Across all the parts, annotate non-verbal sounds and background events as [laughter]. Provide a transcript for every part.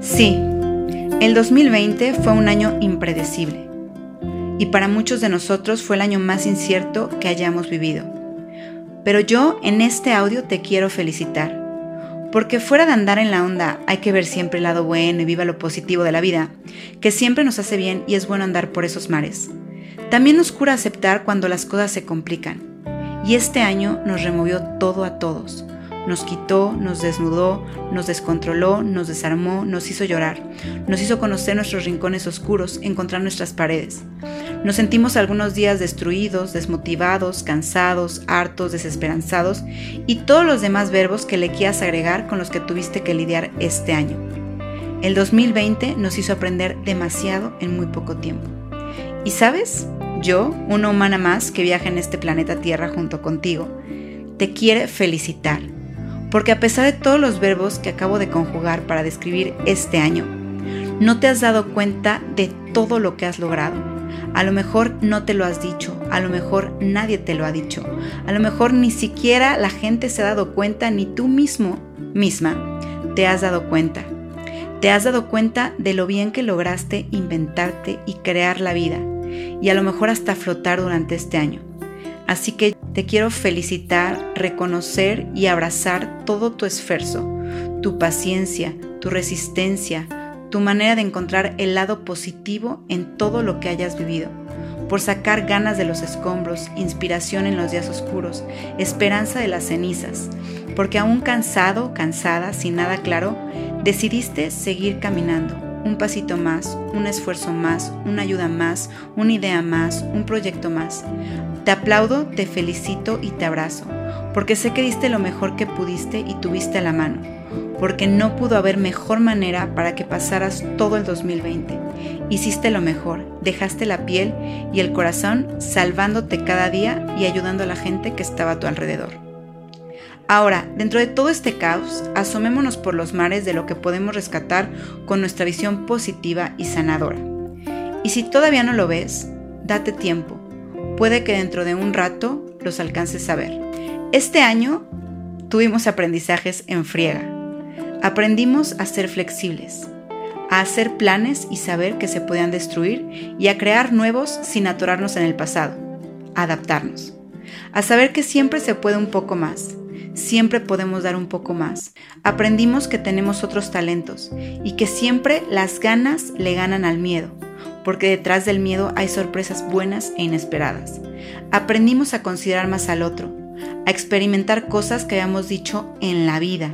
Sí, el 2020 fue un año impredecible y para muchos de nosotros fue el año más incierto que hayamos vivido. Pero yo en este audio te quiero felicitar, porque fuera de andar en la onda hay que ver siempre el lado bueno y viva lo positivo de la vida, que siempre nos hace bien y es bueno andar por esos mares. También nos cura aceptar cuando las cosas se complican, y este año nos removió todo a todos nos quitó, nos desnudó, nos descontroló, nos desarmó, nos hizo llorar, nos hizo conocer nuestros rincones oscuros, encontrar nuestras paredes. Nos sentimos algunos días destruidos, desmotivados, cansados, hartos, desesperanzados y todos los demás verbos que le quieras agregar con los que tuviste que lidiar este año. El 2020 nos hizo aprender demasiado en muy poco tiempo. Y sabes, yo, una humana más que viaja en este planeta Tierra junto contigo, te quiere felicitar porque a pesar de todos los verbos que acabo de conjugar para describir este año, no te has dado cuenta de todo lo que has logrado. A lo mejor no te lo has dicho, a lo mejor nadie te lo ha dicho, a lo mejor ni siquiera la gente se ha dado cuenta, ni tú mismo, misma, te has dado cuenta. Te has dado cuenta de lo bien que lograste inventarte y crear la vida, y a lo mejor hasta flotar durante este año. Así que te quiero felicitar, reconocer y abrazar todo tu esfuerzo, tu paciencia, tu resistencia, tu manera de encontrar el lado positivo en todo lo que hayas vivido, por sacar ganas de los escombros, inspiración en los días oscuros, esperanza de las cenizas, porque aún cansado, cansada, sin nada claro, decidiste seguir caminando. Un pasito más, un esfuerzo más, una ayuda más, una idea más, un proyecto más. Te aplaudo, te felicito y te abrazo, porque sé que diste lo mejor que pudiste y tuviste la mano, porque no pudo haber mejor manera para que pasaras todo el 2020. Hiciste lo mejor, dejaste la piel y el corazón salvándote cada día y ayudando a la gente que estaba a tu alrededor. Ahora, dentro de todo este caos, asomémonos por los mares de lo que podemos rescatar con nuestra visión positiva y sanadora. Y si todavía no lo ves, date tiempo. Puede que dentro de un rato los alcances a ver. Este año tuvimos aprendizajes en friega. Aprendimos a ser flexibles, a hacer planes y saber que se podían destruir y a crear nuevos sin atorarnos en el pasado, a adaptarnos, a saber que siempre se puede un poco más siempre podemos dar un poco más. Aprendimos que tenemos otros talentos y que siempre las ganas le ganan al miedo, porque detrás del miedo hay sorpresas buenas e inesperadas. Aprendimos a considerar más al otro, a experimentar cosas que habíamos dicho en la vida,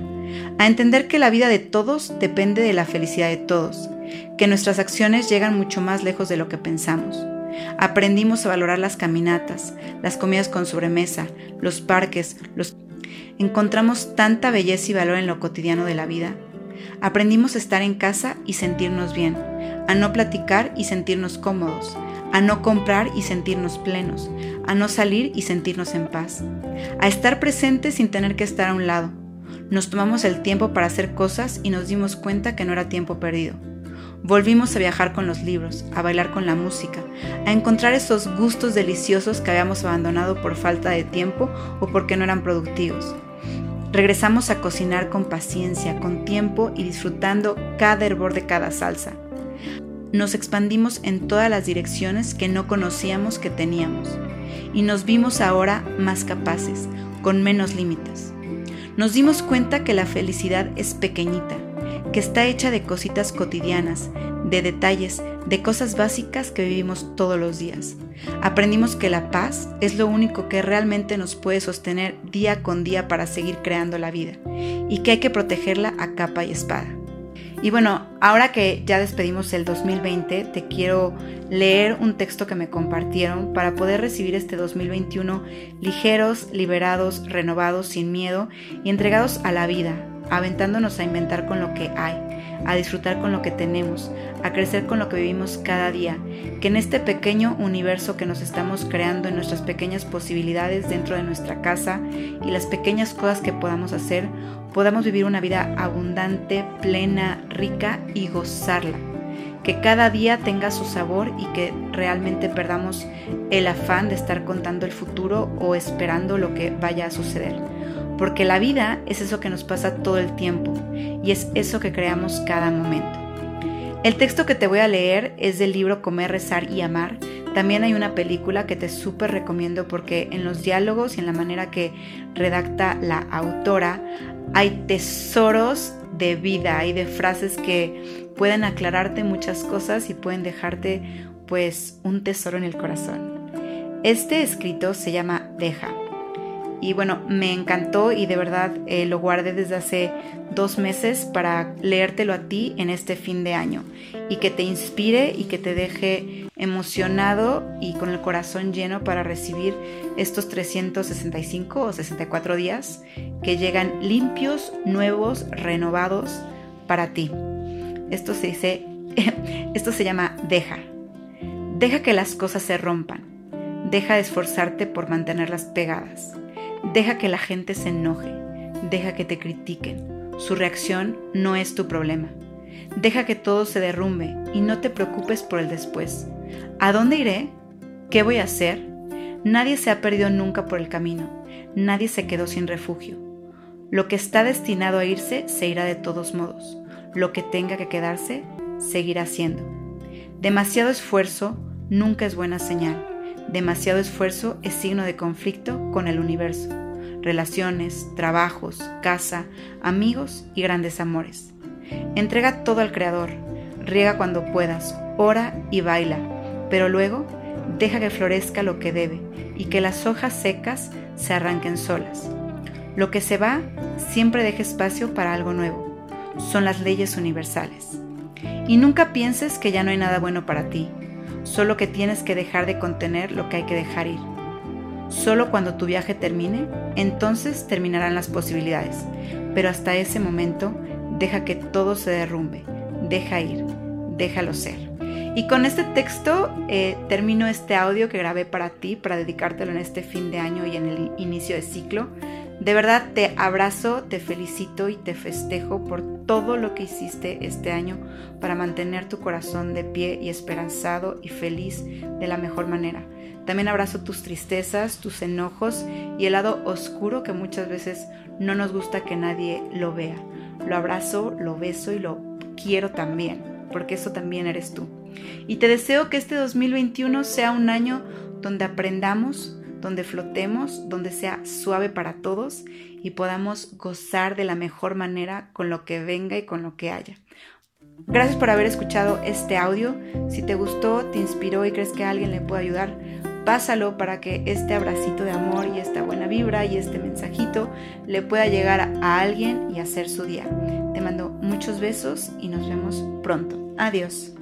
a entender que la vida de todos depende de la felicidad de todos, que nuestras acciones llegan mucho más lejos de lo que pensamos. Aprendimos a valorar las caminatas, las comidas con sobremesa, los parques, los encontramos tanta belleza y valor en lo cotidiano de la vida. Aprendimos a estar en casa y sentirnos bien, a no platicar y sentirnos cómodos, a no comprar y sentirnos plenos, a no salir y sentirnos en paz, a estar presentes sin tener que estar a un lado. Nos tomamos el tiempo para hacer cosas y nos dimos cuenta que no era tiempo perdido. Volvimos a viajar con los libros, a bailar con la música, a encontrar esos gustos deliciosos que habíamos abandonado por falta de tiempo o porque no eran productivos. Regresamos a cocinar con paciencia, con tiempo y disfrutando cada hervor de cada salsa. Nos expandimos en todas las direcciones que no conocíamos que teníamos y nos vimos ahora más capaces, con menos límites. Nos dimos cuenta que la felicidad es pequeñita, que está hecha de cositas cotidianas, de detalles, de cosas básicas que vivimos todos los días. Aprendimos que la paz es lo único que realmente nos puede sostener día con día para seguir creando la vida y que hay que protegerla a capa y espada. Y bueno, ahora que ya despedimos el 2020, te quiero leer un texto que me compartieron para poder recibir este 2021 ligeros, liberados, renovados, sin miedo y entregados a la vida, aventándonos a inventar con lo que hay, a disfrutar con lo que tenemos, a crecer con lo que vivimos cada día, que en este pequeño universo que nos estamos creando en nuestras pequeñas posibilidades dentro de nuestra casa y las pequeñas cosas que podamos hacer, podamos vivir una vida abundante, plena, rica y gozarla. que cada día tenga su sabor y que realmente perdamos el afán de estar contando el futuro o esperando lo que vaya a suceder. Porque la vida es eso que nos pasa todo el tiempo y es eso que creamos cada momento. El texto que te voy a leer es del libro Comer, Rezar y Amar. También hay una película que te súper recomiendo porque en los diálogos y en la manera que redacta la autora hay tesoros de vida y de frases que pueden aclararte muchas cosas y pueden dejarte pues un tesoro en el corazón. Este escrito se llama Deja. Y bueno, me encantó y de verdad eh, lo guardé desde hace dos meses para leértelo a ti en este fin de año y que te inspire y que te deje emocionado y con el corazón lleno para recibir estos 365 o 64 días que llegan limpios, nuevos, renovados para ti. Esto se dice, [laughs] esto se llama deja. Deja que las cosas se rompan. Deja de esforzarte por mantenerlas pegadas. Deja que la gente se enoje. Deja que te critiquen. Su reacción no es tu problema. Deja que todo se derrumbe y no te preocupes por el después. ¿A dónde iré? ¿Qué voy a hacer? Nadie se ha perdido nunca por el camino. Nadie se quedó sin refugio. Lo que está destinado a irse se irá de todos modos. Lo que tenga que quedarse, seguirá siendo. Demasiado esfuerzo nunca es buena señal. Demasiado esfuerzo es signo de conflicto con el universo. Relaciones, trabajos, casa, amigos y grandes amores. Entrega todo al Creador. Riega cuando puedas, ora y baila, pero luego deja que florezca lo que debe y que las hojas secas se arranquen solas. Lo que se va siempre deja espacio para algo nuevo. Son las leyes universales. Y nunca pienses que ya no hay nada bueno para ti, solo que tienes que dejar de contener lo que hay que dejar ir. Solo cuando tu viaje termine, entonces terminarán las posibilidades, pero hasta ese momento deja que todo se derrumbe, deja ir, déjalo ser. Y con este texto eh, termino este audio que grabé para ti, para dedicártelo en este fin de año y en el inicio de ciclo. De verdad te abrazo, te felicito y te festejo por todo lo que hiciste este año para mantener tu corazón de pie y esperanzado y feliz de la mejor manera. También abrazo tus tristezas, tus enojos y el lado oscuro que muchas veces no nos gusta que nadie lo vea. Lo abrazo, lo beso y lo quiero también, porque eso también eres tú. Y te deseo que este 2021 sea un año donde aprendamos donde flotemos, donde sea suave para todos y podamos gozar de la mejor manera con lo que venga y con lo que haya. Gracias por haber escuchado este audio. Si te gustó, te inspiró y crees que a alguien le puede ayudar, pásalo para que este abracito de amor y esta buena vibra y este mensajito le pueda llegar a alguien y hacer su día. Te mando muchos besos y nos vemos pronto. Adiós.